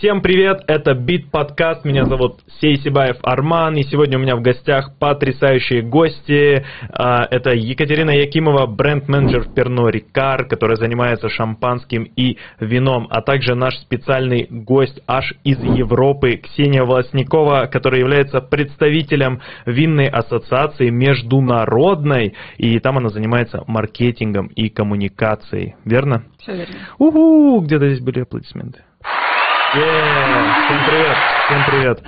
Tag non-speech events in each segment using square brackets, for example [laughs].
Всем привет, это Бит Подкаст, меня зовут Сейсибаев Арман, и сегодня у меня в гостях потрясающие гости. А, это Екатерина Якимова, бренд-менеджер в Перно Рикар, которая занимается шампанским и вином, а также наш специальный гость аж из Европы, Ксения Волосникова, которая является представителем винной ассоциации международной, и там она занимается маркетингом и коммуникацией, верно? Все верно. Уху, где-то здесь были аплодисменты. Yeah. Всем привет, всем привет.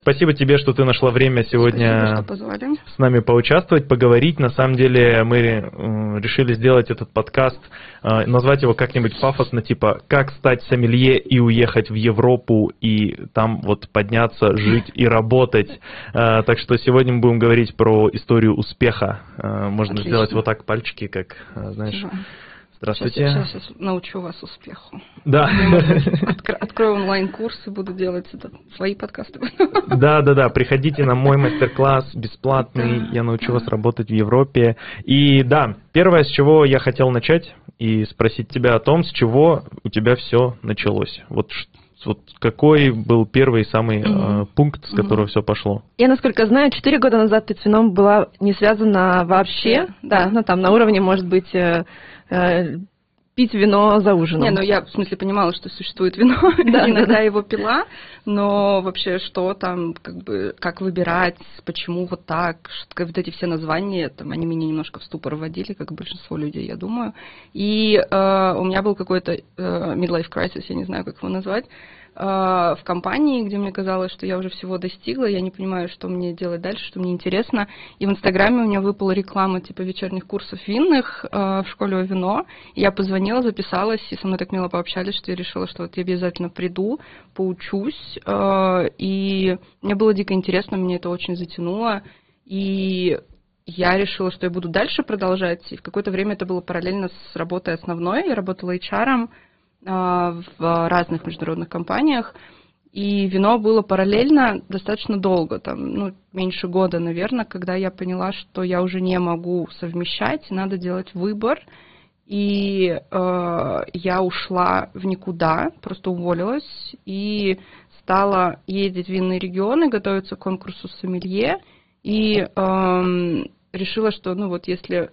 Спасибо тебе, что ты нашла время сегодня Спасибо, с нами поучаствовать, поговорить. На самом деле мы э, решили сделать этот подкаст, э, назвать его как-нибудь пафосно, типа «Как стать сомелье и уехать в Европу и там вот подняться, жить и работать». Э, так что сегодня мы будем говорить про историю успеха. Можно Отлично. сделать вот так пальчики, как, знаешь... Спасибо. Здравствуйте. Сейчас, сейчас, сейчас научу вас успеху. Да. [laughs] Откро- открою онлайн-курсы, буду делать это, свои подкасты. [laughs] Да, да, да. Приходите на мой мастер-класс бесплатный. Да, Я научу вас работать в Европе. И да, первое, с чего я хотел начать и спросить тебя о том, с чего у тебя все началось. Вот, вот какой был первый самый э, Мгм. пункт, с которого все пошло? Я, насколько знаю, четыре года назад ты с вином была не связана вообще. Да, да. ну там на уровне, может быть, э, э, пить вино за ужином. Не, ну я в смысле понимала, что существует вино, [laughs] Да, иногда да, его пила, но вообще что там, как бы, как выбирать, почему вот так, что, вот эти все названия, там, они меня немножко в ступор вводили, как большинство людей, я думаю. И э, у меня был какой-то э, midlife crisis, я не знаю, как его назвать, в компании, где мне казалось, что я уже всего достигла, я не понимаю, что мне делать дальше, что мне интересно. И в Инстаграме у меня выпала реклама типа вечерних курсов винных э, в школе вино. Я позвонила, записалась, и со мной так мило пообщались, что я решила, что вот я обязательно приду, поучусь. э, И мне было дико интересно, меня это очень затянуло. И я решила, что я буду дальше продолжать. И в какое-то время это было параллельно с работой основной. Я работала HR в разных международных компаниях. И вино было параллельно достаточно долго, там, ну, меньше года, наверное, когда я поняла, что я уже не могу совмещать, надо делать выбор. И э, я ушла в никуда, просто уволилась и стала ездить в винные регионы, готовиться к конкурсу сомелье. И эм, решила, что, ну вот, если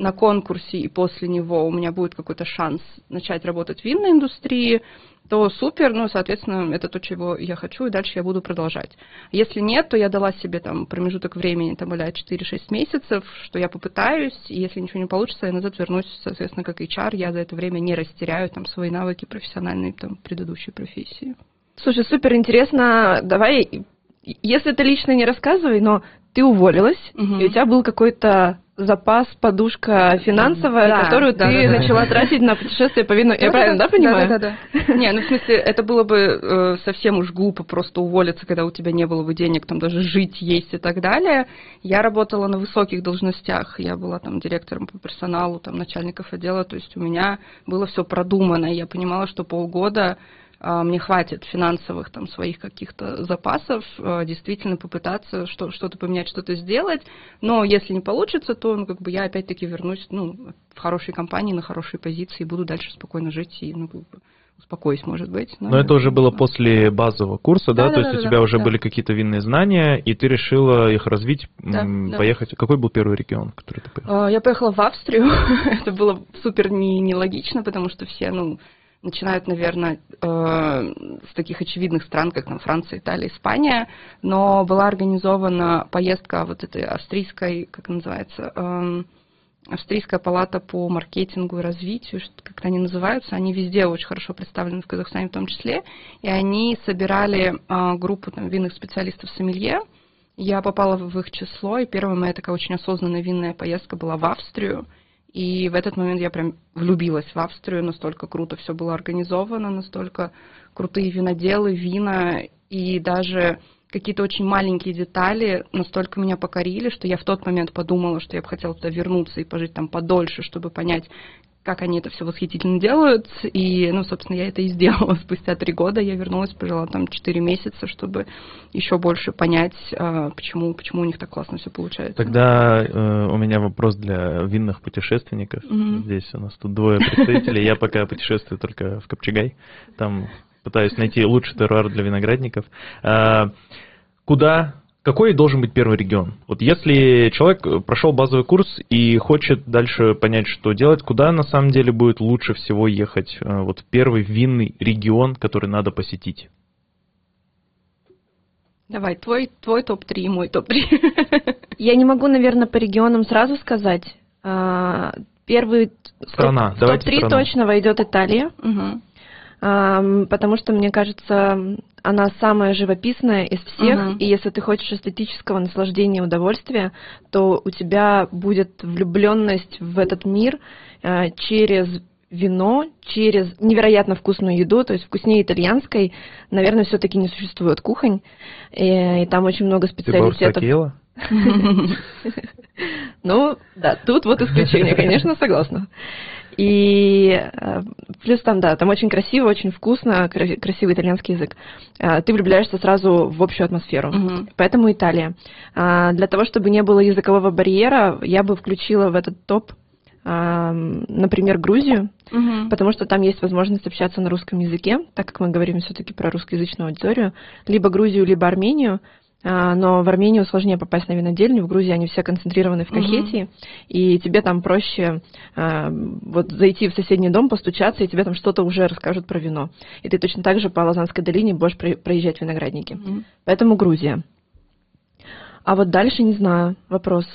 на конкурсе и после него у меня будет какой-то шанс начать работать в винной индустрии, то супер, ну, соответственно, это то, чего я хочу, и дальше я буду продолжать. Если нет, то я дала себе там промежуток времени, там, а 4-6 месяцев, что я попытаюсь, и если ничего не получится, я назад вернусь, соответственно, как HR, я за это время не растеряю там свои навыки профессиональные, там, предыдущей профессии. Слушай, супер интересно. Давай, если ты лично не рассказывай, но ты уволилась, Мгм. и у тебя был какой-то запас, подушка финансовая, Да, которую да, ты да, да. начала тратить на путешествие по вину. Я правильно, да, понимаю? Да, да, да. Не, ну в смысле, это было бы э, совсем уж глупо просто уволиться, когда у тебя не было бы денег, там даже жить, есть и так далее. Я работала на высоких должностях, я была там директором по персоналу, там начальников отдела, то есть у меня было все продумано, и я понимала, что полгода мне хватит финансовых там своих каких-то запасов, а, действительно попытаться что- что-то поменять, что-то сделать. Но если не получится, то ну, как бы я опять-таки вернусь ну, в хорошей компании, на хорошей позиции, буду дальше спокойно жить и ну, как бы успокоюсь, может быть. Но это уже было после базового курса, да? Да, То да, есть у да, тебя да, уже да. были какие-то винные знания, и ты решила их развить, Да, м, да. поехать. Какой был первый регион, в который ты поехала? А, Я поехала в Австрию. [laughs] Это было супер не- нелогично, потому что все, ну, начинают, наверное, э, с таких очевидных стран, как там Франция, Италия, Испания, но была организована поездка вот этой австрийской, как называется, эм, Австрийская палата по маркетингу и развитию, что- как они называются, они везде очень хорошо представлены в Казахстане в том числе, и они собирали а, группу там, винных специалистов сомелье, я попала в их число, и первая моя такая очень осознанная винная поездка была в Австрию. И в этот момент я прям влюбилась в Австрию, настолько круто все было организовано, настолько крутые виноделы, вина, и даже какие-то очень маленькие детали настолько меня покорили, что я в тот момент подумала, что я бы хотела туда вернуться и пожить там подольше, чтобы понять, как они это все восхитительно делают. И, ну, собственно, я это и сделала. [laughs] Спустя три года я вернулась, провела там четыре месяца, чтобы еще больше понять, а, почему, почему у них так классно все получается. Тогда э, у меня вопрос для винных путешественников. Мгм. Здесь у нас тут двое представителей. Я пока путешествую только в Копчегай. Там пытаюсь найти лучший теруар для виноградников. А, Куда какой должен быть первый регион? Вот если человек прошел базовый курс и хочет дальше понять, что делать, куда на самом деле будет лучше всего ехать? э, Вот первый винный регион, который надо посетить. Давай, твой, твой топ-3 и мой топ-3. [laughs] Я не могу, наверное, по регионам сразу сказать. А, Первый Страна, в давайте топ-3 страну. точно войдет Италия, Мгм. Потому что, мне кажется, она самая живописная из всех, Мгм. и если ты хочешь эстетического наслаждения и удовольствия, то у тебя будет влюбленность в этот мир а, через вино, через невероятно вкусную еду, то есть вкуснее итальянской, наверное, все-таки не существует кухонь, и, и там очень много Ты специалитетов. ела? [laughs] Ну, да, тут вот исключение, конечно, согласна. И э, плюс там, да, там очень красиво, очень вкусно, кра- красивый итальянский язык. Э, Ты влюбляешься сразу в общую атмосферу. Мгм. Поэтому Италия. А, Для того, чтобы не было языкового барьера, я бы включила в этот топ, а, например, Грузию, Мгм. потому что там есть возможность общаться на русском языке, так как мы говорим все-таки про русскоязычную аудиторию, либо Грузию, либо Армению. А, Но в Армению сложнее попасть на винодельню, в Грузии они все концентрированы в. Кахетии, и тебе там проще а, вот зайти в соседний дом, постучаться, и тебе там что-то уже расскажут про вино. И ты точно так же по Лозаннской долине будешь про- проезжать виноградники. Мгм. Поэтому Грузия. А вот дальше не знаю, вопрос.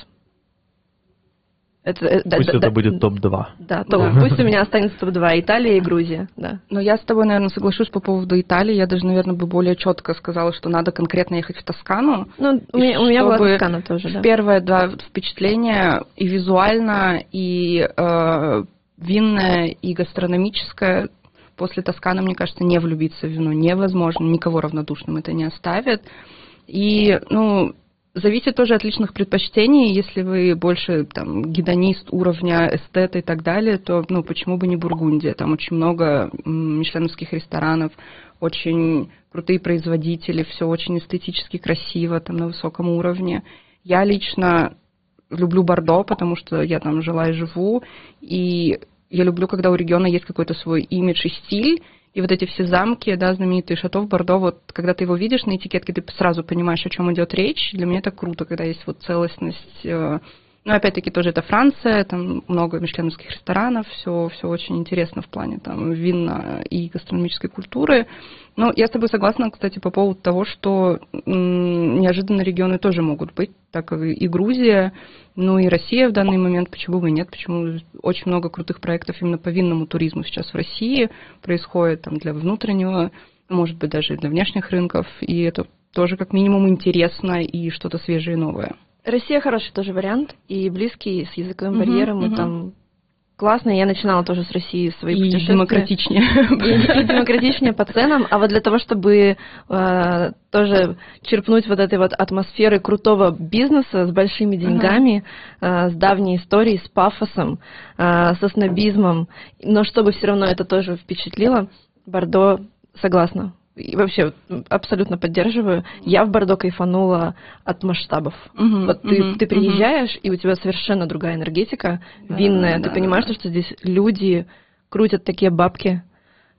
Это, э, Пусть да- это да- будет топ-2. Да, топ- Да. пусть у меня останется топ-2 Италия и Грузия, да. Но я с тобой, наверное, соглашусь по поводу Италии. Я даже, наверное, бы более четко сказала, что надо конкретно ехать в Тоскану. Ну, у меня, у меня была чтобы Тоскана тоже, да. Первое, да, впечатление и визуально, и э, винное, и гастрономическое. После Тосканы, мне кажется, не влюбиться в вино невозможно. Никого равнодушным это не оставит. И, ну, зависит тоже от личных предпочтений. Если вы больше там гедонист уровня эстета и так далее, то, ну, почему бы не Бургундия? Там очень много мишленовских ресторанов, очень крутые производители, все очень эстетически красиво, там на высоком уровне. Я лично люблю Бордо, потому что я там жила и живу, и я люблю, когда у региона есть какой-то свой имидж и стиль, и вот эти все замки, да, знаменитые шато в Бордо, вот когда ты его видишь на этикетке, ты сразу понимаешь, о чем идет речь. Для меня это круто, когда есть вот целостность. Э, Ну, опять-таки, тоже это Франция, там много мишленовских ресторанов, все, все очень интересно в плане там вина и гастрономической культуры. Но я с тобой согласна, кстати, по поводу того, что м, неожиданно регионы тоже могут быть, так как и Грузия, ну и Россия в данный момент, почему бы и нет, почему очень много крутых проектов именно по винному туризму сейчас в России происходит там для внутреннего, может быть, даже для внешних рынков, и это тоже как минимум интересно и что-то свежее и новое. Россия хороший тоже вариант, и близкий, с языковым барьером, и мгм. там классно. Я начинала тоже с России свои и путешествия. демократичнее. И, и демократичнее по ценам, а вот для того, чтобы э, тоже черпнуть вот этой вот атмосферы крутого бизнеса с большими деньгами, э, с давней историей, с пафосом, э, со снобизмом, но чтобы все равно это тоже впечатлило, Бордо согласна. И вообще абсолютно поддерживаю. Я в Бордо кайфанула от масштабов. Мгм, Вот ты, мгм, ты приезжаешь, и у тебя совершенно другая энергетика, Да, винная. да, ты понимаешь, да. что здесь люди крутят такие бабки.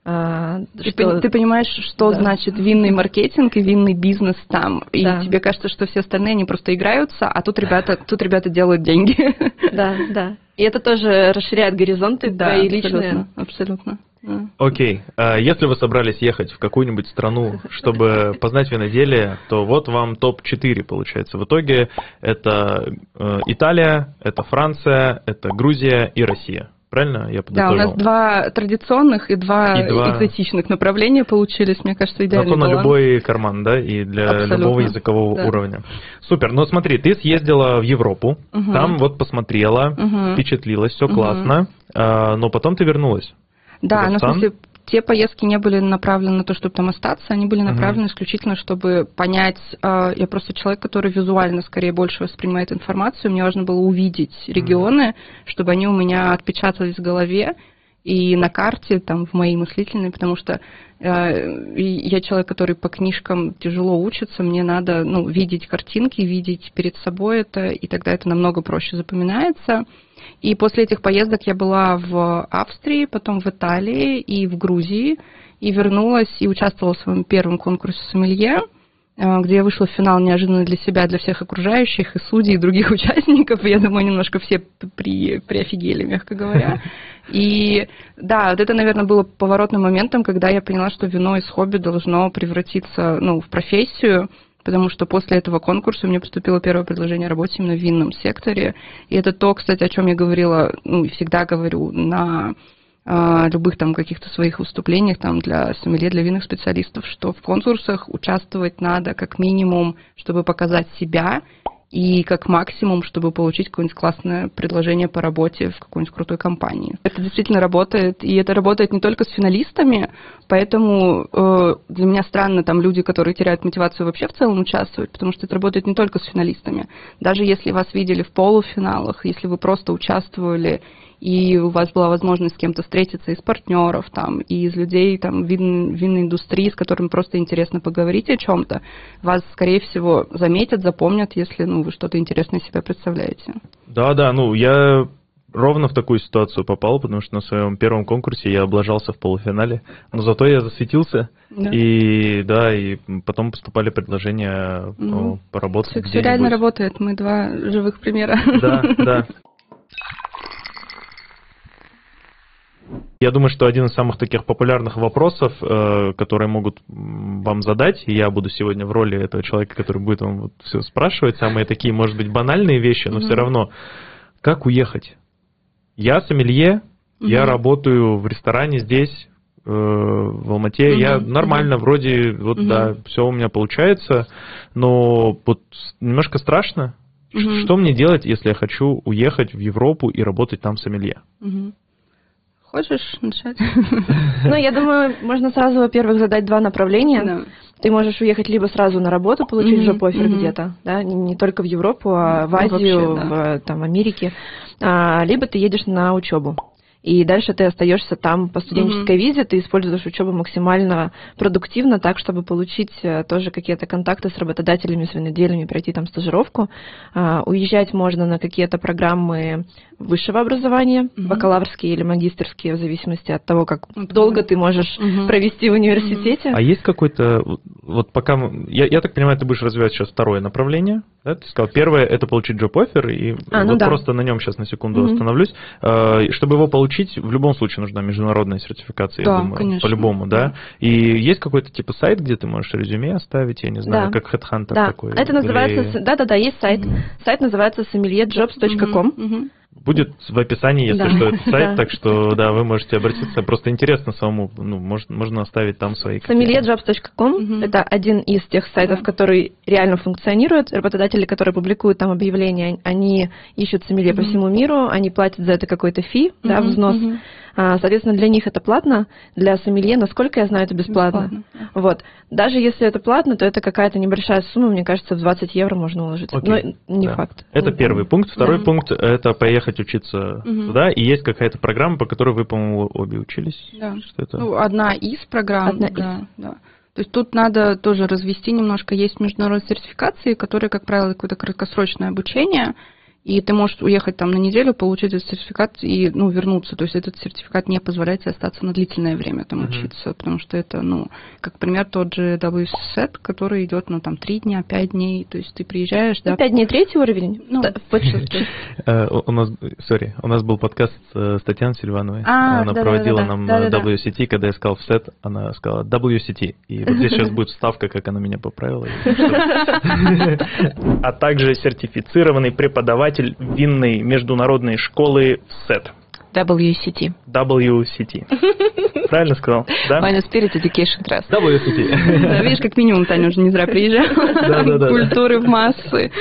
А, Ты, что- ты понимаешь, что Да. значит винный маркетинг и винный бизнес там. И Да. тебе кажется, что все остальные они просто играются, а тут ребята, [laughs] тут ребята делают деньги. Да, да. И это тоже расширяет горизонты твои личные. абсолютно, абсолютно. Да. Окей, а если вы собрались ехать в какую-нибудь страну, чтобы [laughs] познать виноделие, то вот вам топ-4 получается. В итоге это э, Италия, это Франция, это Грузия и Россия. Правильно я Да, у подытожил? нас два традиционных и два, И два- экзотичных направления получились, мне кажется, идеальный Зато на любой карман, да, и для Абсолютно, любого языкового да. уровня. Супер, ну смотри, ты съездила в Европу, Мгм. там вот посмотрела, Мгм. впечатлилась, все Мгм. классно, а, но потом ты вернулась. Да, ну в смысле, те поездки не были направлены на то, чтобы там остаться, они были направлены uh-huh. исключительно, чтобы понять, э, я просто человек, который визуально скорее больше воспринимает информацию, мне важно было увидеть регионы, uh-huh. чтобы они у меня отпечатались в голове, и на карте, там, в моей мыслительной, потому что э, я человек, который по книжкам тяжело учится, мне надо, ну, видеть картинки, видеть перед собой это, и тогда это намного проще запоминается. И после этих поездок я была в Австрии, потом в Италии и в Грузии, и вернулась и участвовала в своем первом конкурсе сомелье. Э, где я вышла в финал неожиданно для себя, для всех окружающих, и судей, и других [laughs] участников. Я думаю, немножко все при, приофигели, мягко говоря. И да, вот это, наверное, было поворотным моментом, когда я поняла, что вино из хобби должно превратиться ну, в профессию, потому что после этого конкурса мне поступило первое предложение о работе именно в винном секторе. И это то, кстати, о чем я говорила, ну, всегда говорю на любых там каких-то своих выступлениях там для сомелье, для винных специалистов, что в конкурсах участвовать надо как минимум, чтобы показать себя, и как максимум, чтобы получить какое-нибудь классное предложение по работе в какой-нибудь крутой компании. Это действительно работает, и это работает не только с финалистами, поэтому э, для меня странно там люди, которые теряют мотивацию вообще в целом участвовать, потому что это работает не только с финалистами. Даже если вас видели в полуфиналах, если вы просто участвовали и у вас была возможность с кем-то встретиться из партнеров, там, и из людей там, вин, винной индустрии, с которыми просто интересно поговорить о чем-то, вас, скорее всего, заметят, запомнят, если ну, вы что-то интересное себя представляете. Да, да, ну я ровно в такую ситуацию попал, потому что на своем первом конкурсе я облажался в полуфинале, но зато я засветился, да. и да, и потом поступали предложения ну, поработать. Все, все реально работает, мы два живых примера. Да, да. [laughs] Я думаю, что один из самых таких популярных вопросов, э, которые могут вам задать, и я буду сегодня в роли этого человека, который будет вам вот все спрашивать, самые такие, может быть, банальные вещи, но mm-hmm. все равно, как уехать? Я сомелье, mm-hmm. я работаю в ресторане здесь, э, в Алмате, mm-hmm. я нормально, mm-hmm. вроде, вот mm-hmm. да, все у меня получается, но вот немножко страшно. Mm-hmm. Что мне делать, если я хочу уехать в Европу и работать там сомелье? Mm-hmm. Хочешь начать? Ну, я думаю, можно сразу, во-первых, задать два направления. Ты можешь уехать либо сразу на работу, получить mm-hmm. жоп-офер mm-hmm. где-то, да, не, только в Европу, а в ну, Азию, вообще, да. в там, Америке, а, либо ты едешь на учебу и дальше ты остаешься там по студенческой mm-hmm. визе, ты используешь учебу максимально продуктивно, так, чтобы получить э, тоже какие-то контакты с работодателями, с виноделями, пройти там стажировку. А, уезжать можно на какие-то программы высшего образования, mm-hmm. бакалаврские или магистрские, в зависимости от того, как mm-hmm. долго ты можешь mm-hmm. провести в университете. А есть какой-то, вот пока, я, я так понимаю, ты будешь развивать сейчас второе направление, да? Ты сказал, первое это получить job-offer, и а, ну вот да. просто на нем сейчас на секунду mm-hmm. остановлюсь. А, чтобы его получить, в любом случае нужна международная сертификация, да, я думаю, конечно. по-любому, да? И есть какой-то типа сайт, где ты можешь резюме оставить, я не знаю, да. как HeadHunter да. такой? это называется, да-да-да, есть сайт. Mm-hmm. Сайт называется someliejobs.com. Mm-hmm. Будет в описании, если да. что, этот [laughs] сайт, так что, да, вы можете обратиться. Просто интересно самому, ну, можно, можно оставить там свои... Familiajobs.com угу. это один из тех сайтов, который реально функционирует. Работодатели, которые публикуют там объявления, они ищут сомелье угу. по всему миру, они платят за это какой-то фи, угу. да, взнос. Угу. А, соответственно, для них это платно, для сомелье, насколько я знаю, это бесплатно. бесплатно. Вот. Даже если это платно, то это какая-то небольшая сумма, мне кажется, в 20 евро можно уложить. Окей. Но не да. факт. Это не первый пункт. Второй да. пункт – это поехать учиться угу. туда, и есть какая-то программа, по которой вы, по-моему, обе учились. Да. Что это? Ну, одна из программ. Одна да, из. Да. То есть тут надо тоже развести немножко. Есть международные сертификации, которые, как правило, какое-то краткосрочное обучение – и ты можешь уехать там на неделю, получить этот сертификат и ну, вернуться. То есть этот сертификат не позволяет тебе остаться на длительное время там uh-huh. учиться, потому что это, ну, как пример, тот же WSET, который идет, ну, там, три дня, пять дней, то есть ты приезжаешь, да. Ну, пять дней третий уровень? Ну, [laughs] э, У нас, сори, у нас был подкаст с Татьяной Сильвановой. А, она проводила нам WCT, когда я сказал в сет, она сказала WCT. И вот здесь сейчас будет вставка, как она меня поправила. [laughs] [laughs] А также сертифицированный преподаватель преподаватель винной международной школы СЭТ. WCT. WCT. [laughs] Правильно сказал? Да? Wine Spirit Education Trust. WCT. Да, видишь, как минимум Таня уже не зря приезжала. Да, да, да. Культуры в массы.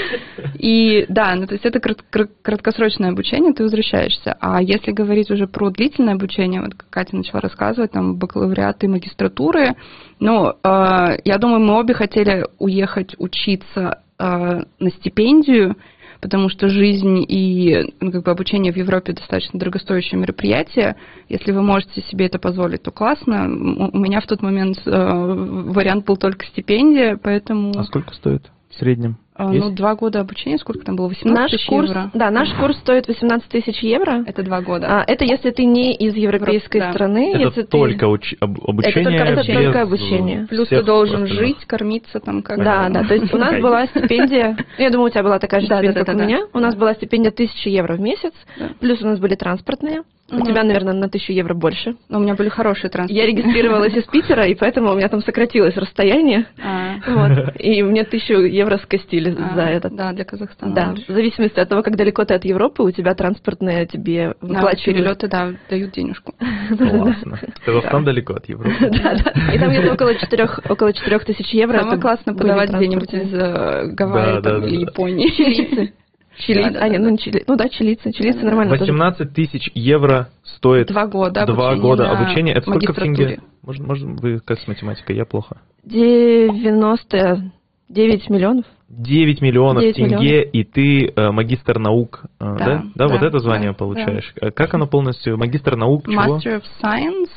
И да, ну то есть это краткосрочное обучение, ты возвращаешься. А если говорить уже про длительное обучение, вот как Катя начала рассказывать, там бакалавриаты, магистратуры, ну, э, я думаю, мы обе хотели уехать учиться э, на стипендию, потому что жизнь и ну, как бы обучение в Европе достаточно дорогостоящее мероприятие. Если вы можете себе это позволить, то классно. У меня в тот момент э, вариант был только стипендия, поэтому... А сколько стоит в среднем? А, ну, два года обучения, сколько там было? 18 наш тысяч курс, евро? Да, наш курс стоит 18 тысяч евро. Это два года. А, это если ты не из европейской да. страны. Это если только ты... уч... об... обучение? Это только, это только обучение. Плюс ты должен жить, кормиться там как Да, да, то есть у нас была стипендия, ну, я думаю, у тебя была такая же стипендия, как у меня. У нас была стипендия 1000 евро в месяц, плюс у нас были транспортные. У тебя, наверное, на тысячу евро больше. Но у меня были хорошие транспорты. Я регистрировалась из Питера, и поэтому у меня там сократилось расстояние. А. Вот. [laughs] И мне тысячу евро скостили А, за это. Да, для Казахстана. Да, в зависимости от того, как далеко ты от Европы, у тебя транспортные тебе выплачивают. перелеты, да, дают денежку. [laughs] Классно. Казахстан далеко от [laughs] Европы. Да, да. И там где-то около четырех, около четырех тысяч евро. Самое это классно подавать где-нибудь из э, Гавайи или. Японии. Чилийцы. Да, да, а, нет, да. ну, не чили... ну да, чилийцы. Чилийцы нормально. тоже. 18 тысяч евро стоит Два года два обучения года на обучения. Это сколько в тенге? Может, может, вы как с математикой? Я плохо. 99 миллионов. 9 миллионов 9 тенге, миллионов. и ты э, магистр наук, э, да? Да, да, вот это звание да, получаешь. Э, Как оно полностью? Магистр наук чего? Master of Science,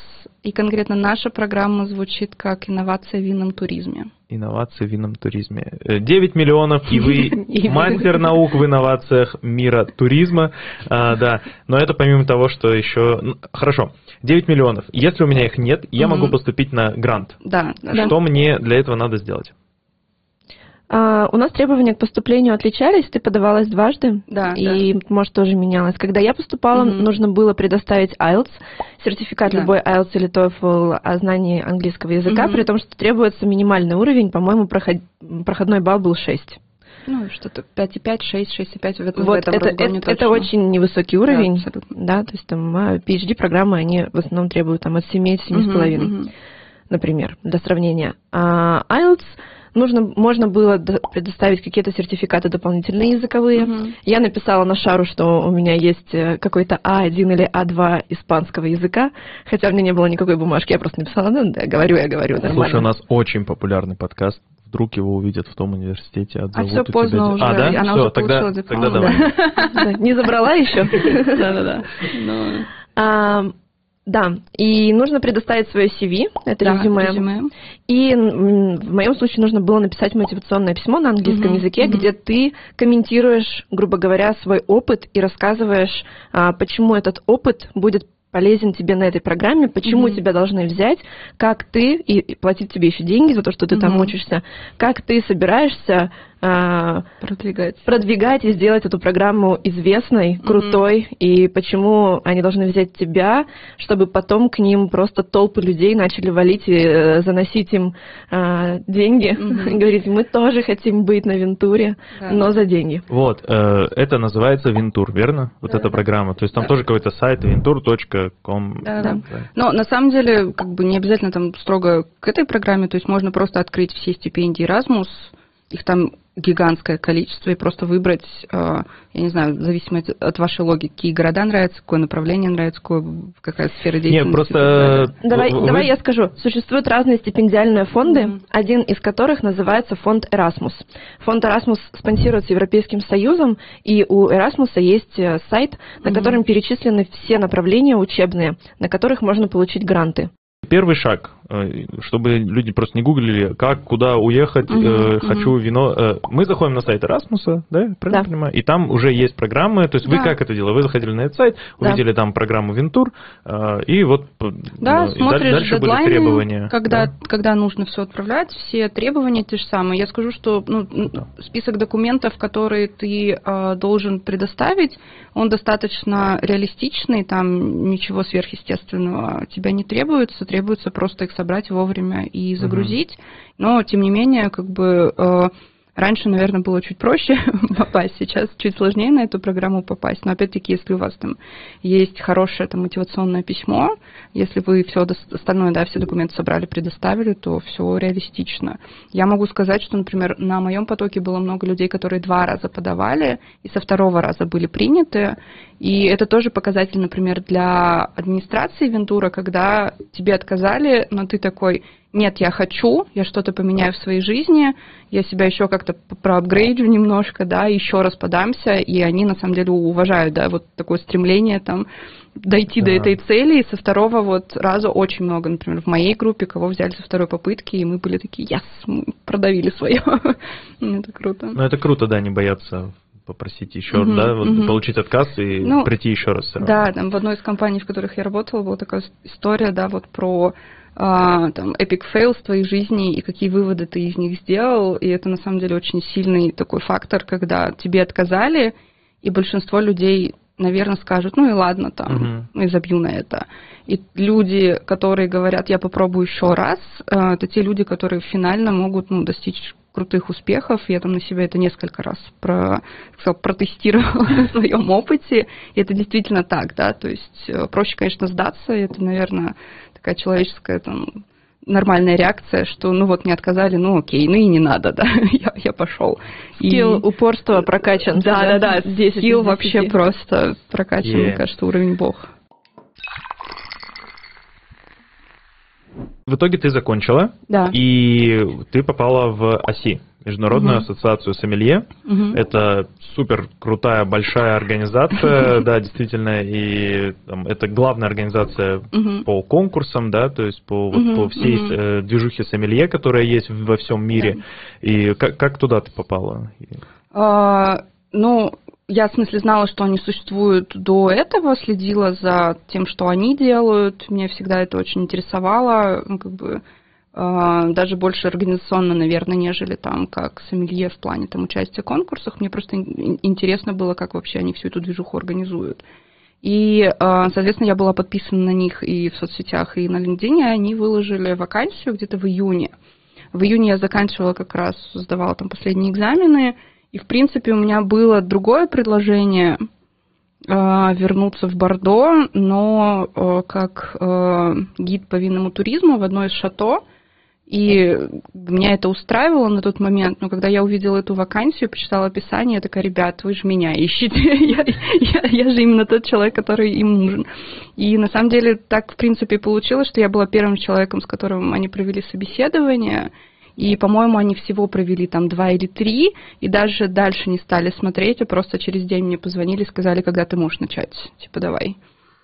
и конкретно наша программа звучит как инновация в винном туризме. Инновации в винном туризме. Э, 9 миллионов, и вы [laughs] мастер [laughs] наук в инновациях мира туризма. А, да, но это помимо того, что еще... ну, Хорошо, 9 миллионов. Если у меня их нет, я могу поступить на грант. Да. Что мне для этого надо сделать? А, у нас требования к поступлению отличались, ты подавалась дважды, Да, и, может, тоже менялось. Когда я поступала, Мгм. нужно было предоставить IELTS, сертификат Да. любой IELTS или TOEFL о знании английского языка, Мгм. при том, что требуется минимальный уровень, по-моему, проход- проходной балл был 6. Ну, что-то 5,5, 6, 6,5 в, этом- в Вот этом это, это, это точно. очень невысокий уровень, Да, абсолютно. да, то есть там а, PhD-программы, они в основном требуют там от 7 до 7,5. Мгм, мгм. например, для сравнения. А IELTS нужно, можно было предоставить какие-то сертификаты дополнительные языковые. Мгм. Я написала на шару, что у меня есть э, какой-то А1 или А2 испанского языка, хотя у меня не было никакой бумажки, я просто написала, ну да, говорю я, говорю, нормально. Слушай, у нас очень популярный подкаст. Вдруг его увидят в том университете, отзовут у тебя поздно де- уже, А, да? она Всё, уже тогда, получила диплом, тогда да. давай. Да, Не забрала еще? [laughs] Да-да-да. [laughs] Да, и нужно предоставить свое CV, это да, резюме. резюме. И в моем случае нужно было написать мотивационное письмо на английском Мгм, языке, мгм. где ты комментируешь, грубо говоря, свой опыт и рассказываешь, а, почему этот опыт будет полезен тебе на этой программе, почему Мгм. тебя должны взять, как ты, и, и платить тебе еще деньги за то, что ты там Мгм. учишься, как ты собираешься Продвигать. продвигать и сделать эту программу известной, крутой, и почему они должны взять тебя, чтобы потом к ним просто толпы людей начали валить и э, заносить им а, деньги, и [laughs] говорить, мы тоже хотим быть на Вентуре, Да. но за деньги. Вот, э, это называется Винтур, верно? Вот Да, эта да. программа. То есть там Да. тоже какой-то сайт ventur.com. Да, да. Но на самом деле, как бы не обязательно там строго к этой программе, то есть можно просто открыть все стипендии Erasmus, их там гигантское количество, и просто выбрать, э, я не знаю, в зависимости от вашей логики, какие города нравятся, какое направление нравится, какое, какая сфера деятельности. Нет, просто... э, Давай, вы- давай я скажу. Существуют разные стипендиальные фонды, один из которых называется фонд Erasmus. Фонд Erasmus спонсируется Европейским Союзом, и у Erasmus есть э, сайт, на котором перечислены все направления учебные, на которых можно получить гранты. Первый шаг, чтобы люди просто не гуглили, как, куда уехать, Мгм, э, хочу вино. э, Мы заходим на сайт Erasmus, да, правильно Да. понимаю? И там уже есть программы. То есть вы Да. как это делали? Вы заходили на этот сайт, Да. увидели там программу Винтур, э, и вот п- Да, ну, и смотришь даль- дальше были дедлайны, требования. когда, да. когда нужно все отправлять, все требования те же самые. Я скажу, что ну, н- Круто. список документов, которые ты э, должен предоставить, он достаточно реалистичный, там ничего сверхъестественного тебя не требуется, требуется просто их собрать вовремя и загрузить. Но, тем не менее, как бы э, Раньше, наверное, было чуть проще [laughs] попасть, сейчас чуть сложнее на эту программу попасть. Но опять-таки, если у вас там есть хорошее там, мотивационное письмо, если вы все остальное, да, все документы собрали, предоставили, то все реалистично. Я могу сказать, что, например, на моем потоке было много людей, которые два раза подавали, и со второго раза были приняты. И это тоже показатель, например, для администрации Вентура, когда тебе отказали, но ты такой, нет, я хочу, я что-то поменяю в своей жизни, я себя еще как-то проапгрейдю немножко, да, еще раз подамся, и они на самом деле уважают, да, вот такое стремление там дойти да. до этой цели, и со второго вот раза очень много, например, в моей группе, кого взяли со второй попытки, и мы были такие, яс, мы продавили свое. [laughs] это круто. Ну, это круто, да, не бояться попросить еще, uh-huh, да, вот uh-huh. получить отказ и ну, прийти еще раз. Да, там в одной из компаний, в которых я работала, была такая история, да, вот про а, там, epic fail в твоей жизни и какие выводы ты из них сделал. И это на самом деле очень сильный такой фактор, когда тебе отказали, и большинство людей, наверное, скажут, ну и ладно, там, uh-huh. и забью на это. И люди, которые говорят, я попробую еще раз, а, это те люди, которые финально могут ну, достичь крутых успехов. Я там на себя это несколько раз про, сказал, протестировала [laughs] на своем опыте. И это действительно так, да. То есть э, проще, конечно, сдаться. И это, наверное, такая человеческая там нормальная реакция, что ну вот не отказали, ну окей, ну и не надо, [laughs] да, я, я пошел. Скилл, и... упорство прокачан. Да, да, да, здесь скилл вообще просто прокачан, yeah. мне кажется, уровень бог. В итоге ты закончила, да. и ты попала в ОСИ. Международную угу. ассоциацию сомелье. Угу. Это супер крутая большая организация, [laughs] да, действительно, и там, это главная организация угу. по конкурсам, да, то есть по, вот, по всей угу. э, движухе сомелье, которая есть во всем мире. Да. И как, как туда ты попала? А, ну, я, в смысле, знала, что они существуют до этого, следила за тем, что они делают. Мне всегда это очень интересовало. Ну, как бы, а, даже больше организационно, наверное, нежели там как сомелье в плане там участия в конкурсах. Мне просто интересно было, как вообще они всю эту движуху организуют. И, а, соответственно, я была подписана на них и в соцсетях, и на LinkedIn, и они выложили вакансию где-то в июне. В июне я заканчивала как раз, сдавала там последние экзамены, и, в принципе, у меня было другое предложение а, вернуться в Бордо, но как гид по винному туризму в одно из шато – и меня это устраивало на тот момент, но когда я увидела эту вакансию, почитала описание, я такая, ребят, вы же меня ищете, [laughs] я, я, я же именно тот человек, который им нужен. И на самом деле так, в принципе, получилось, что я была первым человеком, с которым они провели собеседование, и, по-моему, они всего провели там два или три, и даже дальше не стали смотреть, а просто через день мне позвонили и сказали, когда ты можешь начать, типа, давай.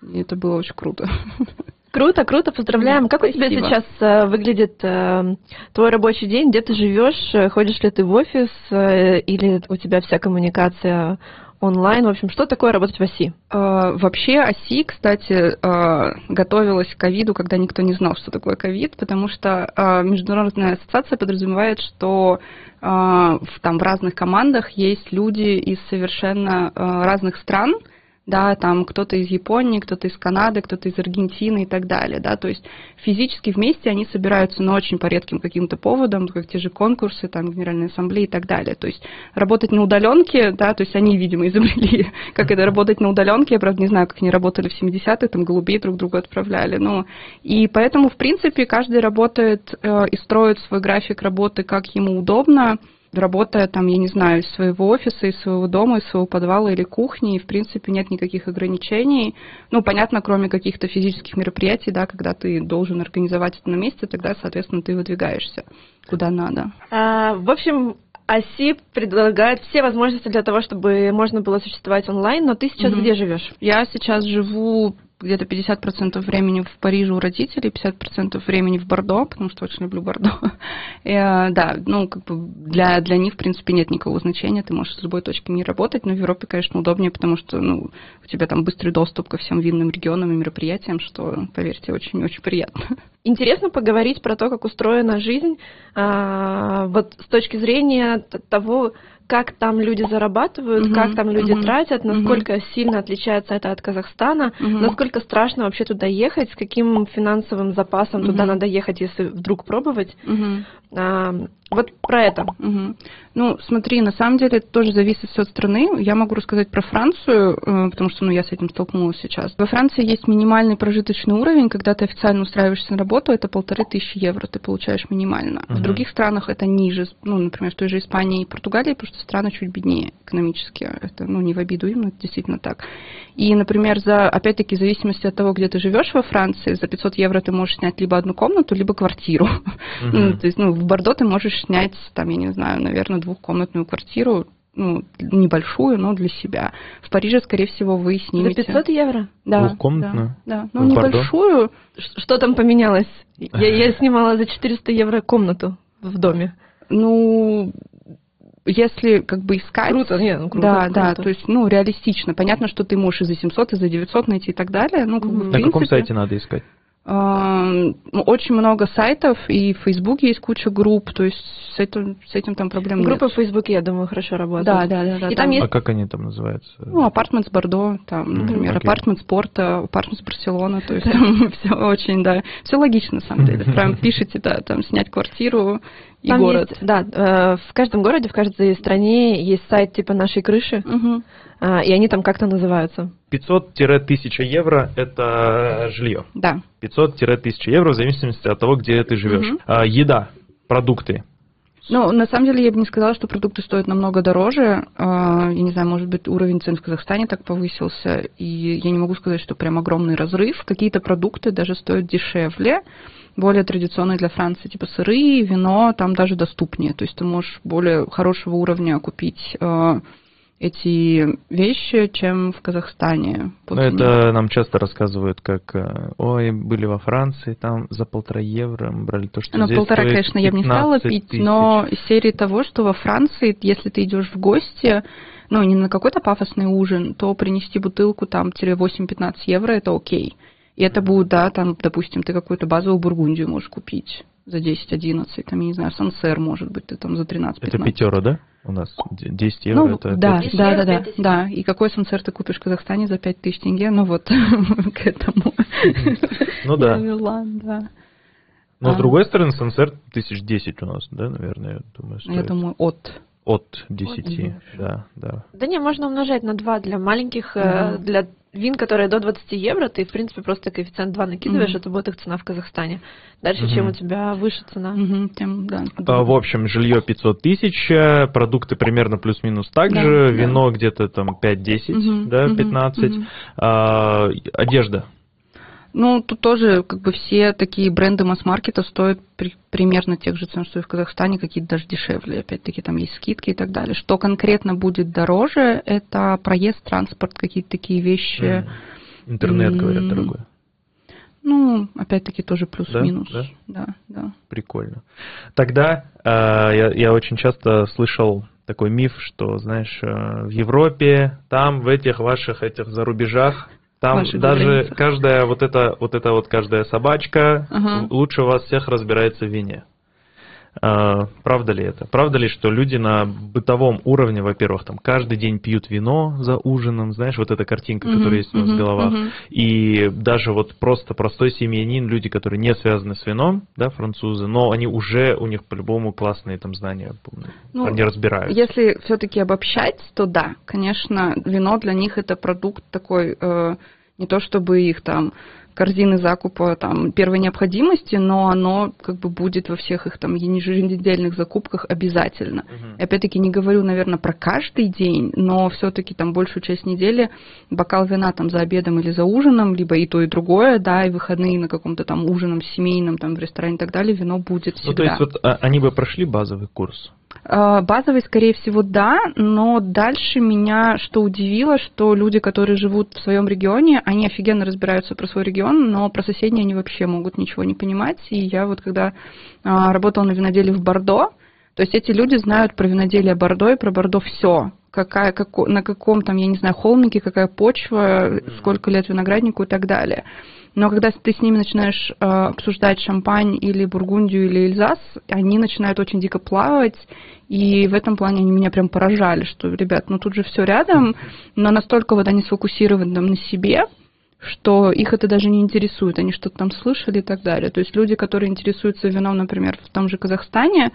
И это было очень круто. [laughs] Круто, круто, поздравляем. Да, как спасибо. у тебя сейчас э, выглядит э, твой рабочий день? Где ты живешь? Ходишь ли ты в офис? Э, или у тебя вся коммуникация онлайн? В общем, что такое работать в ОСИ? Э, вообще ОСИ, кстати, э, готовилась к ковиду, когда никто не знал, что такое ковид, потому что э, Международная ассоциация подразумевает, что в, там в разных командах есть люди из совершенно разных стран, да, там кто-то из Японии, кто-то из Канады, кто-то из Аргентины и так далее, да, то есть физически вместе они собираются, но очень по редким каким-то поводам, как те же конкурсы, там, Генеральной Ассамблеи и так далее, то есть работать на удаленке, да, то есть они, видимо, изобрели, [laughs] как это работать на удаленке, я, правда, не знаю, как они работали в 70-е, там, голубей друг другу отправляли, ну, и поэтому, в принципе, каждый работает э, и строит свой график работы, как ему удобно, работая там, я не знаю, из своего офиса, из своего дома, из своего подвала или кухни, и, в принципе, нет никаких ограничений. Ну, понятно, кроме каких-то физических мероприятий, да, когда ты должен организовать это на месте, тогда, соответственно, ты выдвигаешься куда надо. А, в общем, ОСИ предлагает все возможности для того, чтобы можно было существовать онлайн, но ты сейчас mm-hmm. где живешь? Я сейчас живу где-то 50% времени в Париже у родителей, 50% времени в Бордо, потому что очень люблю Бордо. [laughs] И, э, да, ну, как бы для, для них, в принципе, нет никакого значения, ты можешь с любой точки не работать, но в Европе, конечно, удобнее, потому что, ну, у тебя там быстрый доступ ко всем винным регионам и мероприятиям, что, поверьте, очень-очень приятно. Интересно поговорить про то, как устроена жизнь, а, вот с точки зрения того, как там люди зарабатывают, Мгм, как там люди мгм, тратят, насколько сильно отличается это от Казахстана, Мгм. насколько страшно вообще туда ехать, с каким финансовым запасом туда Мгм. надо ехать, если вдруг пробовать. Мгм. А, вот про это. Мгм. Ну, смотри, на самом деле это тоже зависит все от страны. Я могу рассказать про Францию, э, потому что ну, я с этим столкнулась сейчас. Во Франции есть минимальный прожиточный уровень, когда ты официально устраиваешься на работу, это полторы тысячи евро ты получаешь минимально. В Мгм. других странах это ниже, ну, например, в той же Испании и Португалии, потому что страны чуть беднее экономически. Это, ну, не в обиду им, но это действительно так. И, например, за, опять-таки, в зависимости от того, где ты живешь во Франции, за 500 евро ты можешь снять либо одну комнату, либо квартиру. [laughs] Мгм. Ну, то есть, ну, в Бордо ты можешь снять, там, я не знаю, наверное, двухкомнатную квартиру, ну, небольшую, но для себя. В Париже, скорее всего, вы За снимете... 500 евро? Да, Двухкомнатную? Да, да. В ну, Бордо? небольшую. Ш- Что там поменялось? Я, я [laughs] снимала за 400 евро комнату в доме. Ну, если как бы искать... Круто, не, ну круто. да, да, круто. то есть, ну, реалистично. Понятно, что ты можешь и за 700, и за 900 найти и так далее. Ну, как бы, в На На каком принципе, сайте надо искать? Эм, очень много сайтов, и в Фейсбуке есть куча групп, то есть с этим, с этим там проблем Группа нет. в Фейсбуке, я думаю, хорошо работает. Да, да, да. да И там есть А как они там называются? Ну, апартмент с Бордо, там, например, окей. апартмент спорта, апартмент с Барселона, то есть там [laughs] все очень, да, все логично, на самом [laughs] деле. Прям пишите, да, там, снять квартиру и Там город. есть, да, э, в каждом городе, в каждой стране есть сайт типа нашей крыши, а, и они там как-то называются. 500-1000 евро – это жилье. Да. 500-1000 евро в зависимости от того, где ты живешь. А, еда, продукты. Ну, на самом деле, я бы не сказала, что продукты стоят намного дороже. А, Я не знаю, может быть, уровень цен в Казахстане так повысился, и я не могу сказать, что прям огромный разрыв. Какие-то продукты даже стоят дешевле, более традиционные для Франции, типа сыры, вино, там даже доступнее. То есть ты можешь более хорошего уровня купить а, эти вещи, чем в Казахстане. Ну, это нам часто рассказывают, как, э, ой, были во Франции, там за полтора евро брали то, что Ну, здесь полтора, стоит конечно, я бы не стала 15 пить, тысяч. но из серии того, что во Франции, если ты идешь в гости, ну, не на какой-то пафосный ужин, то принести бутылку там 8-15 евро это окей. И это будет, да, там, допустим, ты какую-то базовую бургундию можешь купить за 10-11, там, я не знаю, сансер, может быть, ты там за 13-15. Это пятеро, да? У нас Д- 10 евро Ну, это да, пять тысяч. да, евро, да, да, да. И какой сансер ты купишь в Казахстане за 5 тысяч тенге? Ну вот, [laughs] к этому. Ну да. Я вела, да. Но с А. другой стороны, Сансер тысяч десять у нас, да, наверное, я думаю, Я стоит. думаю, от. От 10, Мгм. да, да. Да не, можно умножать на 2 для маленьких, Мгм. для вин, которые до 20 евро, ты, в принципе, просто коэффициент 2 накидываешь, Мгм. это будет их цена в Казахстане. Дальше, Мгм. чем у тебя выше цена. Мгм, тем, да. А, В общем, жилье 500 тысяч, э, продукты примерно плюс-минус так Да, же, да. вино где-то там 5-10, Мгм, да, мгм, 15, мгм. А, одежда. Ну, тут тоже как бы все такие бренды масс-маркета стоят при- примерно тех же цен, что и в Казахстане, какие-то даже дешевле. Опять-таки там есть скидки и так далее. Что конкретно будет дороже, это проезд, транспорт, какие-то такие вещи. М. Интернет, говорят, М. дорогой. Ну, опять-таки тоже плюс-минус. Да? Да, да. Прикольно. Тогда э, я, я очень часто слышал такой миф, что, знаешь, э, в Европе, там, в этих ваших этих за рубежах, там даже границах. каждая вот эта вот эта вот каждая собачка Ага. лучше вас всех разбирается в вине. Э, правда ли это? Правда ли, что люди на бытовом уровне, во-первых, там каждый день пьют вино за ужином, знаешь, вот эта картинка, Мгм, которая есть у нас в головах, мгм. и даже вот просто простой семьянин, люди, которые не связаны с вином, да, французы, но они уже, у них по-любому классные там знания, Ну, они разбираются. Если все-таки обобщать, то да, конечно, вино для них это продукт такой, э, не то чтобы их там корзины закупа там первой необходимости, но оно как бы будет во всех их там еженедельных закупках обязательно. И Опять-таки не говорю, наверное, про каждый день, но все-таки там большую часть недели бокал вина там за обедом или за ужином, либо и то, и другое, да, и выходные на каком-то там ужином семейном, там в ресторане и так далее, вино будет всегда. Ну, то есть вот а, они бы прошли базовый курс. А, Базовый, скорее всего, да, но дальше меня что удивило, что люди, которые живут в своем регионе, они офигенно разбираются про свой регион, но про соседние они вообще могут ничего не понимать. И я вот когда а, работала на виноделе в Бордо, то есть эти люди знают про виноделие Бордо и про Бордо все. Какая, како- на каком там, я не знаю, холмике, какая почва, сколько лет винограднику и так далее. Но когда ты с ними начинаешь э, обсуждать шампань или бургундию или эльзас, они начинают очень дико плавать, и в этом плане они меня прям поражали, что, ребят, ну тут же все рядом, но настолько вот они сфокусированы там, на себе, что их это даже не интересует, они что-то там слышали и так далее. То есть люди, которые интересуются вином, например, в том же Казахстане,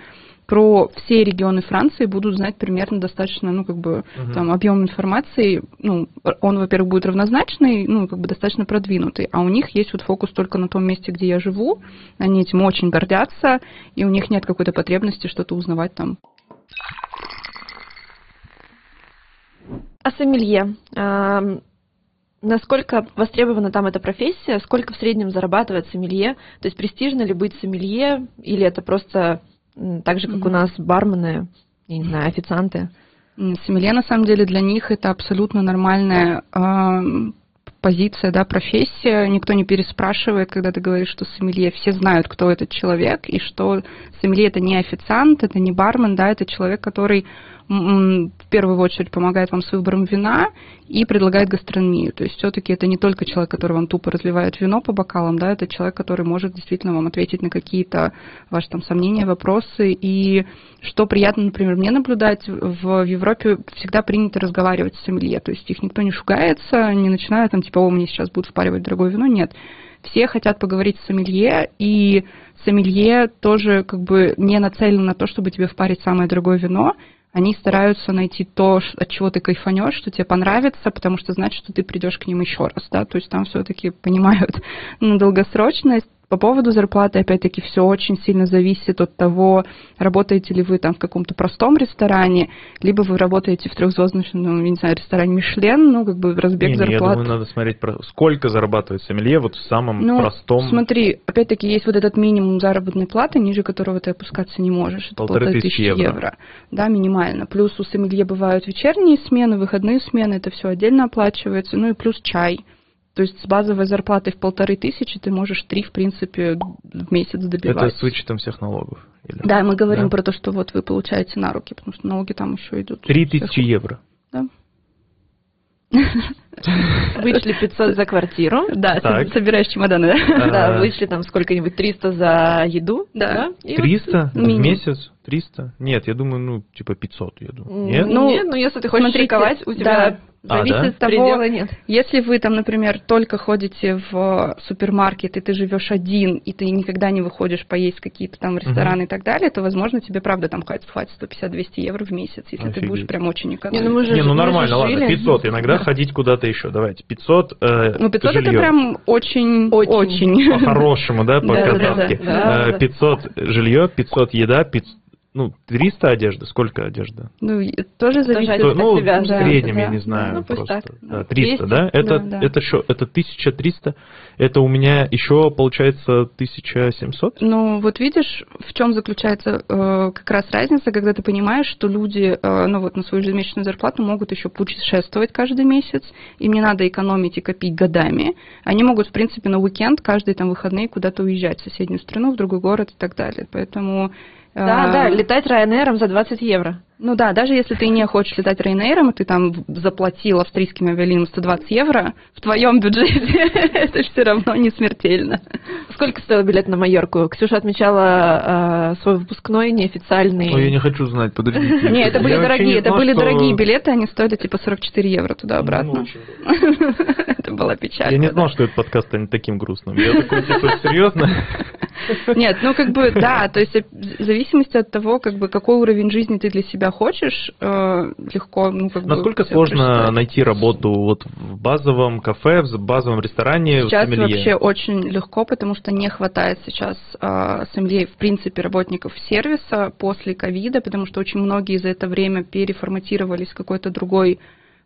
про все регионы Франции будут знать примерно достаточно, ну, как бы, uh-huh. там, объем информации, ну, он, во-первых, будет равнозначный, ну, как бы, достаточно продвинутый, а у них есть вот фокус только на том месте, где я живу, они этим очень гордятся, и у них нет какой-то потребности что-то узнавать там. А сомелье, насколько востребована там эта профессия, сколько в среднем зарабатывает сомелье, то есть престижно ли быть сомелье, или это просто так же, как mm-hmm. у нас бармены, я не знаю, официанты? Сомелье, на самом деле, для них это абсолютно нормальная э, позиция, да, профессия. Никто не переспрашивает, когда ты говоришь, что сомелье. Все знают, кто этот человек, и что сомелье это не официант, это не бармен, да, это человек, который в первую очередь помогает вам с выбором вина и предлагает гастрономию. То есть все-таки это не только человек, который вам тупо разливает вино по бокалам, да, это человек, который может действительно вам ответить на какие-то ваши там сомнения, вопросы. И что приятно, например, мне наблюдать, в Европе всегда принято разговаривать с сомелье, то есть их никто не шугается, не начинает там типа, о, мне сейчас будут впаривать дорогое вино, нет. Все хотят поговорить с сомелье, и сомелье тоже как бы не нацелен на то, чтобы тебе впарить самое дорогое вино, они стараются найти то, от чего ты кайфанешь, что тебе понравится, потому что значит, что ты придешь к ним еще раз, да, то есть там все-таки понимают [laughs] на долгосрочность, по поводу зарплаты, опять-таки, все очень сильно зависит от того, работаете ли вы там в каком-то простом ресторане, либо вы работаете в трехзвездочном, ну, не знаю, ресторане Мишлен, ну, как бы разбег не, зарплат. я думаю, надо смотреть, сколько зарабатывает сомелье вот в самом ну, простом... смотри, опять-таки, есть вот этот минимум заработной платы, ниже которого ты опускаться не можешь. Это полторы тысячи евро. евро. Да, минимально. Плюс у сомелье бывают вечерние смены, выходные смены, это все отдельно оплачивается, ну и плюс чай. То есть с базовой зарплатой в полторы тысячи ты можешь три, в принципе, в месяц добивать. Это с вычетом всех налогов? Или? Да, мы говорим да? про то, что вот вы получаете на руки, потому что налоги там еще идут. Три тысячи евро? Да. [laughs] [laughs] Вычли 500 за квартиру. Да, так. собираешь чемоданы, да? Да, вычли там сколько-нибудь 300 за еду. Да. 300 в месяц? 300? Нет, я думаю, ну, типа 500, я думаю. Нет? Ну, Нет, ну если ты хочешь шиковать, у тебя Зависит а, да? от того, нет. если вы там, например, только ходите в супермаркет, и ты живешь один, и ты никогда не выходишь поесть какие-то там рестораны uh-huh. и так далее, то, возможно, тебе правда там хватит, хватит 150-200 евро в месяц, если Офигеть. ты будешь прям очень экономить. Не, ну, же, не, ну нормально, ладно, 500, иногда да. ходить куда-то еще, давайте, 500 э, Ну 500 жилье. это прям очень, очень. По-хорошему, да, по-казахски. 500 жилье, 500 еда, 500 ну, 300 одежды, сколько одежда? Ну, тоже зависит от Ну, в среднем, да. я не знаю, ну, просто. Так. Да, 300, 200, да? Это, да, да. это что, это 1300, это у меня еще, получается, 1700? Ну, вот видишь, в чем заключается э, как раз разница, когда ты понимаешь, что люди, э, ну, вот на свою ежемесячную зарплату могут еще путешествовать каждый месяц, им не надо экономить и копить годами, они могут, в принципе, на уикенд, каждые там выходные куда-то уезжать в соседнюю страну, в другой город и так далее, поэтому да, а, да, летать Ryanair за 20 евро. Ну да, даже если ты не хочешь летать Ryanair, и ты там заплатил австрийским авиалиниям 120 евро, в твоем бюджете [laughs] это все равно не смертельно. Сколько стоил билет на Майорку? Ксюша отмечала э, свой выпускной неофициальный. Ой, я не хочу знать, подождите. [laughs] Не, это были дорогие, это были дорогие билеты, они стоили типа 44 евро туда-обратно. [laughs] Это была печаль. Я не знал, что этот подкаст станет таким грустным. Я такой, типа, серьезно? Нет, ну как бы, да, то есть в зависимости от того, как бы, какой уровень жизни ты для себя хочешь, э, легко, ну как Насколько сложно найти работу вот в базовом кафе, в базовом ресторане, сейчас в вообще очень легко, потому что не хватает сейчас э, сомелье, в принципе, работников сервиса после ковида, потому что очень многие за это время переформатировались в какой-то другой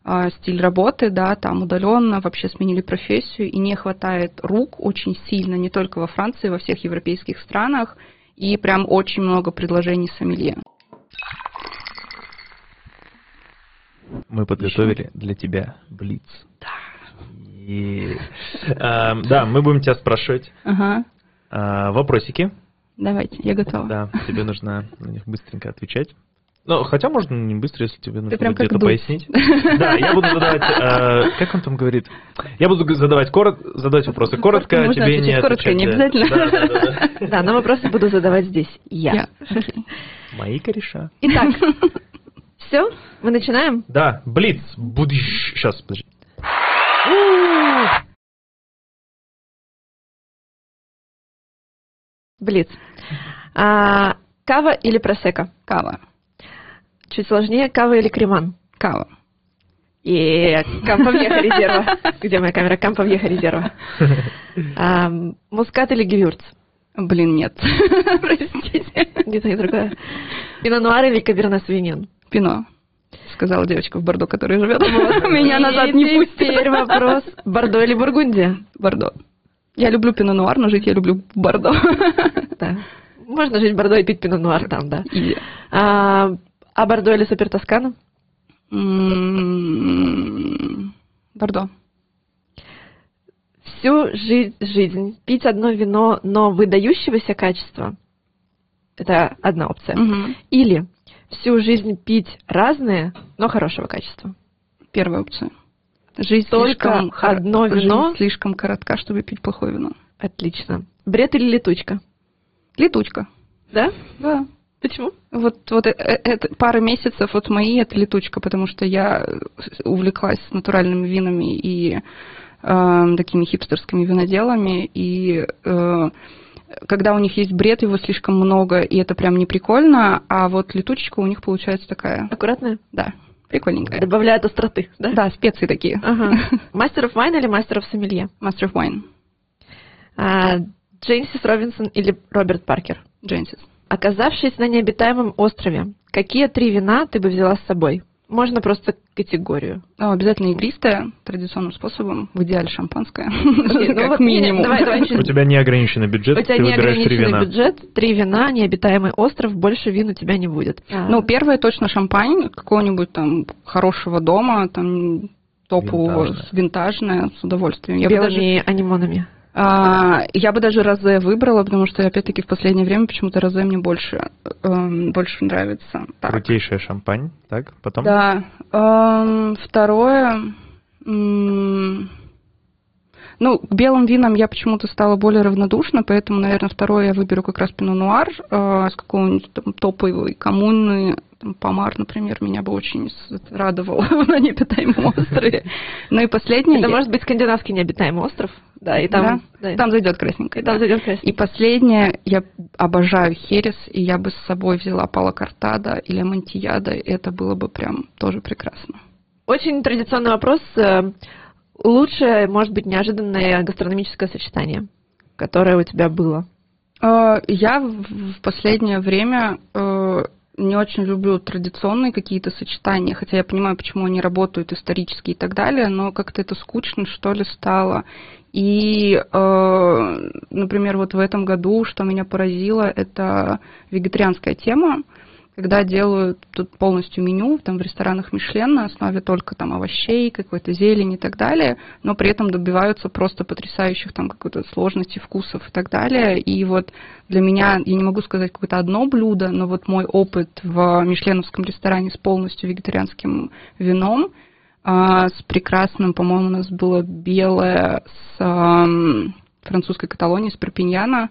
а, стиль работы, да, там удаленно вообще сменили профессию, и не хватает рук очень сильно, не только во Франции, во всех европейских странах, и прям очень много предложений сомелье. Мы подготовили для тебя блиц. Да. И, э, да, мы будем тебя спрашивать ага. э, вопросики. Давайте, я готова. Да, тебе нужно на них быстренько отвечать. Ну, хотя можно не быстро, если тебе нужно где-то пояснить. Да, я буду задавать, э, как он там говорит? Я буду задавать корот, задавать вопросы коротко, Можно тебе не коротко, отвечать, не обязательно. Да, да, да, да. Да, но вопросы буду задавать здесь я. Я. Мои кореша. Итак, все, мы начинаем. Да, Блиц, будешь... Сейчас, подожди. Блиц. А, кава или просека? Кава. Чуть сложнее, кава или креман? Кава. И Камповьеха резерва. Где моя камера? Камповьеха резерва. А, мускат или гевюрц? Блин, нет. [laughs] Простите. Не то, другое. Пино-нуар или каберне свинин? Пино. Сказала девочка в Бордо, которая живет. [laughs] Меня назад не И пустят. теперь вопрос. Бордо или Бургундия? Бордо. Я люблю пино нуар, но жить я люблю в Бордо. [laughs] Да. Можно жить в Бордо и пить пино-нуар там, да. А, а Бордо или Супер Тоскана? Бордо. Всю жи- жизнь пить одно вино, но выдающегося качества. Это одна опция. Мгм. Или всю жизнь пить разные, но хорошего качества. Первая опция. Жизнь Только слишком одно жизнь вино? слишком коротка, чтобы пить плохое вино. Отлично. Бред или летучка? Летучка. Да? Да. Почему? Вот, вот э- э- это пара месяцев вот мои это летучка, потому что я увлеклась натуральными винами и э, такими хипстерскими виноделами, и э, когда у них есть бред, его слишком много, и это прям не прикольно, а вот летучечка у них получается такая, Аккуратная? да, прикольненькая. Добавляет остроты, да? Да, специи такие. Ага. [laughs] Мастер of Wine или Мастер of Сомелье? Wine, А, Джейнсис Робинсон или Роберт Паркер? Genesis. Оказавшись на необитаемом острове, какие три вина ты бы взяла с собой? Можно просто категорию. Ну, обязательно игристая, традиционным способом, в идеале шампанское, ну [laughs] как минимум. У тебя неограниченный бюджет, У тебя ты выбираешь три вина. бюджет, три вина, необитаемый остров, больше вин у тебя не будет. Ну, первое точно шампань какого-нибудь там хорошего дома, там топового, Винтажное. с- винтажное, с удовольствием. Белыми анимонами. А, я бы даже розе выбрала, потому что, опять-таки, в последнее время почему-то розе мне больше, эм, больше нравится. Так. Крутейшая шампань, так, потом? Да. Эм, второе... м, Ну, к белым винам я почему-то стала более равнодушна, поэтому, наверное, второе я выберу как раз пино нуар э, с какого-нибудь там топовой коммуны, там, Помар, например, меня бы очень радовал [laughs] на непитаемом острове. Ну и последнее... Это может быть скандинавский необитаемый остров. Да, и там... Да? да, Там зайдет красненькое. и там да. зайдет красный. И последнее, я обожаю херес, и я бы с собой взяла Пала Картада или Монтияда, и это было бы прям тоже прекрасно. Очень традиционный вопрос. Лучшее, может быть, неожиданное гастрономическое сочетание, которое у тебя было? Э, Я в в последнее время э, не очень люблю традиционные какие-то сочетания, хотя я понимаю, почему они работают исторически и так далее, но как-то это скучно, что ли, стало. И, э, например, вот в этом году, что меня поразило, это вегетарианская тема, когда делают тут полностью меню там в ресторанах Мишлен на основе только там овощей, какой-то зелени и так далее, но при этом добиваются просто потрясающих там какой-то сложности вкусов и так далее. И вот для меня, я не могу сказать какое-то одно блюдо, но вот мой опыт в мишленовском ресторане с полностью вегетарианским вином, а, с прекрасным, по-моему, у нас было белое с французской Каталонии, с Перпиньяна,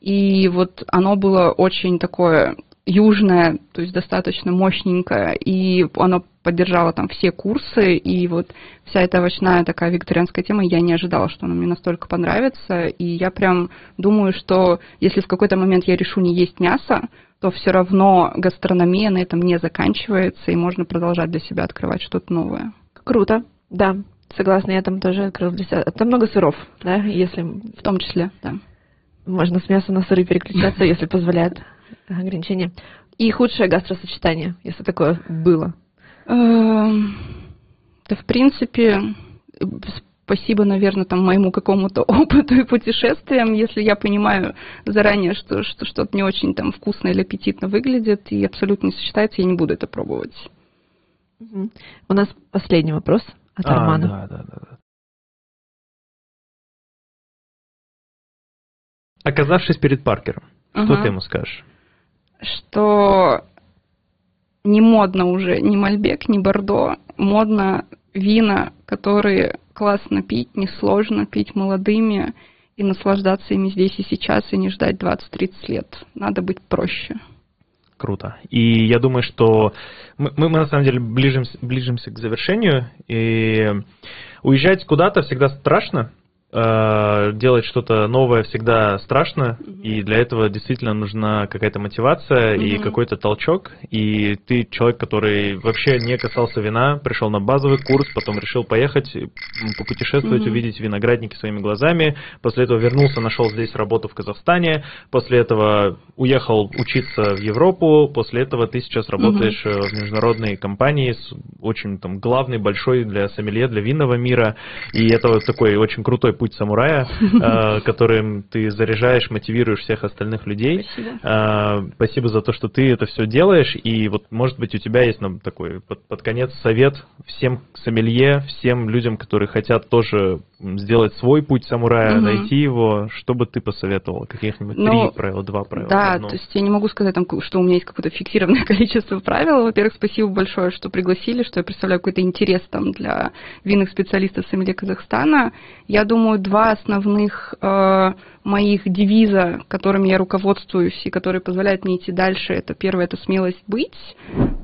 и вот оно было очень такое южное, то есть достаточно мощненькое, и оно поддержало там все курсы, и вот вся эта овощная такая вегетарианская тема, я не ожидала, что она мне настолько понравится, и я прям думаю, что если в какой-то момент я решу не есть мясо, то все равно гастрономия на этом не заканчивается, и можно продолжать для себя открывать что-то новое. Круто, да. Согласна, я там тоже открыла для себя. Там много сыров, да, если В том числе, да. можно с мяса на сыры переключаться, если позволяет ограничения. И худшее гастросочетание, если такое было. Эм, Да, в принципе, спасибо, наверное, там моему какому-то [laughs] опыту и путешествиям, если я понимаю заранее, что, что что-то не очень там вкусно или аппетитно выглядит и абсолютно не сочетается, я не буду это пробовать. У нас последний вопрос от А, Армана. да, да, да, да. Оказавшись перед Паркером, что Ага. ты ему скажешь? Что не модно уже ни Мальбек, ни Бордо. Модно вина, которые классно пить, несложно пить молодыми и наслаждаться ими здесь и сейчас, и не ждать 20-30 лет. Надо быть проще. Круто. И я думаю, что мы, мы, мы на самом деле ближимся, ближимся к завершению. И уезжать куда-то всегда страшно, Э, делать что-то новое всегда страшно, mm-hmm. и для этого действительно нужна какая-то мотивация mm-hmm. и какой-то толчок. И ты человек, который вообще не касался вина, пришел на базовый курс, потом решил поехать, попутешествовать, mm-hmm. увидеть виноградники своими глазами. После этого вернулся, нашел здесь работу в Казахстане. После этого уехал учиться в Европу. После этого ты сейчас работаешь mm-hmm. в международной компании, с очень там главной, большой для сомелье, для винного мира. И это вот такой очень крутой путь путь самурая, [laughs] э, которым ты заряжаешь, мотивируешь всех остальных людей. Спасибо. Э, спасибо за то, что ты это все делаешь. И вот, может быть, у тебя есть нам такой под, под конец совет всем сомелье, всем людям, которые хотят тоже сделать свой путь самурая, угу. найти его. Что бы ты посоветовала? Каких-нибудь ну, три правила, два правила? Да, одно? то есть я не могу сказать, там, что у меня есть какое-то фиксированное [laughs] количество правил. Во-первых, спасибо большое, что пригласили, что я представляю какой-то интерес там для винных специалистов сомелье Казахстана. Я думаю, два основных э, моих девиза, которыми я руководствуюсь и которые позволяют мне идти дальше, это первое, это смелость быть,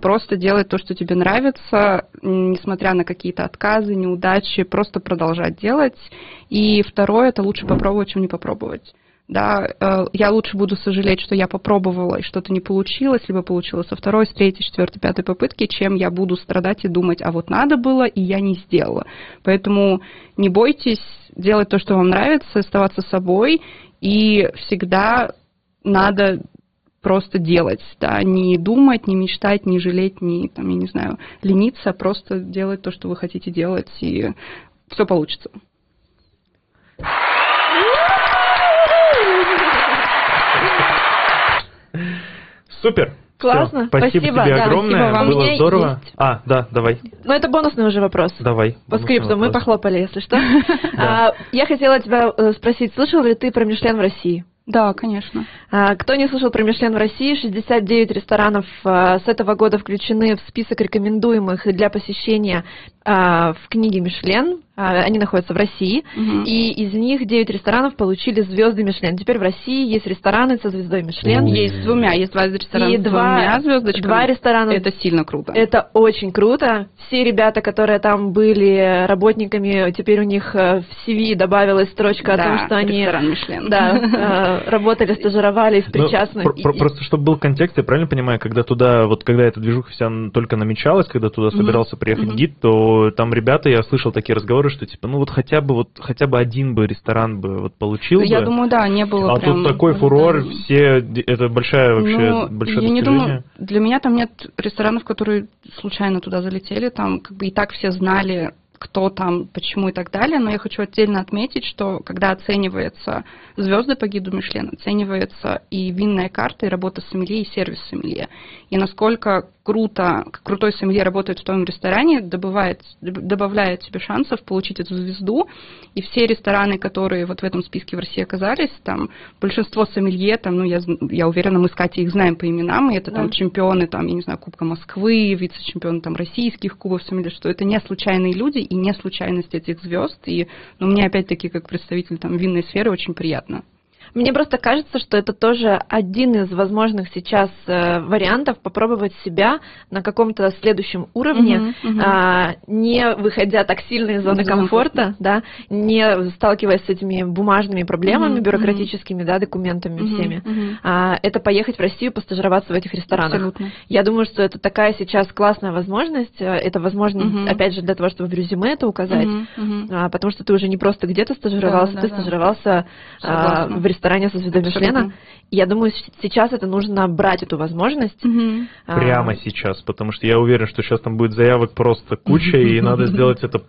просто делать то, что тебе нравится, несмотря на какие-то отказы, неудачи, просто продолжать делать. И второе, это лучше попробовать, чем не попробовать да, э, я лучше буду сожалеть, что я попробовала и что-то не получилось, либо получилось со второй, с третьей, четвертой, пятой попытки, чем я буду страдать и думать, а вот надо было, и я не сделала. Поэтому не бойтесь делать то, что вам нравится, оставаться собой, и всегда надо просто делать, да, не думать, не мечтать, не жалеть, не, там, я не знаю, лениться, а просто делать то, что вы хотите делать, и все получится. Супер. Классно. Все, спасибо, спасибо тебе да, огромное. Спасибо вам. Было здорово. Есть... А, да, давай. Ну, это бонусный уже вопрос. Давай. По скрипту. Мы похлопали, если что. [laughs] А, я хотела тебя э, спросить, слышал ли ты про Мишлен в России? Да, конечно. А, кто не слышал про Мишлен в России, 69 ресторанов а, с этого года включены в список рекомендуемых для посещения а, в книге Мишлен. Они находятся в России. Угу. И из них 9 ресторанов получили звезды Мишлен. Теперь в России есть рестораны со звездой Мишлен. Есть с двумя, есть два ресторана и с два, двумя звездочками. Два ресторана. Это сильно круто. Это очень круто. Все ребята, которые там были работниками, теперь у них э, в CV добавилась строчка да, о том, что они Мишлен. Да, э, [laughs] работали, стажировались, ну, причастны. Про, просто чтобы был контекст, я правильно понимаю, когда туда, вот когда эта движуха вся только намечалась, когда туда собирался приехать гид, то там ребята, я слышал такие разговоры, что типа, ну вот хотя бы вот хотя бы один бы ресторан бы вот получил я бы. думаю, да, не было. А прям, тут такой фурор, да. все это большая вообще ну, большое я не думаю, для меня там нет ресторанов, которые случайно туда залетели, там как бы и так все знали кто там, почему и так далее, но я хочу отдельно отметить, что когда оценивается звезды по гиду Мишлен, оценивается и винная карта, и работа сомелье, и сервис сомелье. И насколько круто, крутой сомелье работает в том ресторане, добывает, добавляет себе шансов получить эту звезду. И все рестораны, которые вот в этом списке в России оказались, там большинство сомелье, там, ну, я, я уверена, мы с Катей их знаем по именам, и это да. там чемпионы, там, я не знаю, Кубка Москвы, вице-чемпионы там российских кубов сомелье, что это не случайные люди и не случайность этих звезд. И, ну, мне опять-таки, как представитель там винной сферы, очень приятно. Мне просто кажется, что это тоже один из возможных сейчас э, вариантов попробовать себя на каком-то следующем уровне, uh-huh, uh-huh. А, не выходя так сильно из зоны комфорта, да, не сталкиваясь с этими бумажными проблемами uh-huh, бюрократическими, uh-huh. да, документами uh-huh, всеми. Uh-huh. А, это поехать в Россию, постажироваться в этих ресторанах. Абсолютно. Я думаю, что это такая сейчас классная возможность. Э, это возможность, uh-huh. опять же, для того, чтобы в резюме это указать, uh-huh, uh-huh. А, потому что ты уже не просто где-то стажировался, да, ты да, стажировался а, в ресторане ресторане со звездой Мишлена. Я думаю, сейчас это нужно брать эту возможность. Угу. Прямо сейчас, потому что я уверен, что сейчас там будет заявок просто куча, и надо сделать это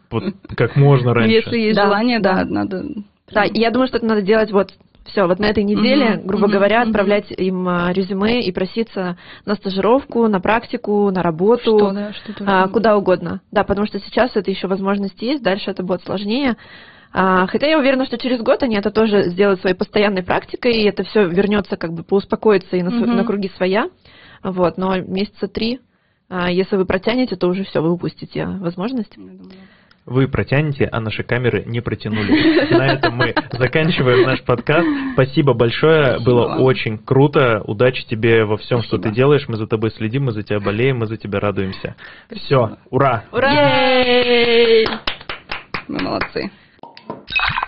как можно раньше. Если есть желание, да, надо. Да, я думаю, что это надо делать вот все, вот на этой неделе, uh грубо uh говоря, отправлять им а, резюме и проситься на стажировку, на практику, на работу, что, да, что а, куда угодно. Да, потому что сейчас это еще возможность есть, дальше это будет сложнее. А, хотя я уверена, что через год они это тоже сделают своей постоянной практикой, и это все вернется как бы поуспокоиться и на, uh-huh. на круги своя. Вот, но месяца три А если вы протянете, то уже все, вы упустите возможность. Вы протянете, а наши камеры не протянули. [laughs] На этом мы заканчиваем наш подкаст. Спасибо большое, Спасибо было очень круто. Удачи тебе во всем, что Спасибо. ты делаешь. Мы за тобой следим, мы за тебя болеем, мы за тебя радуемся. Спасибо. Все, ура! Ура! Мы молодцы. Thank you.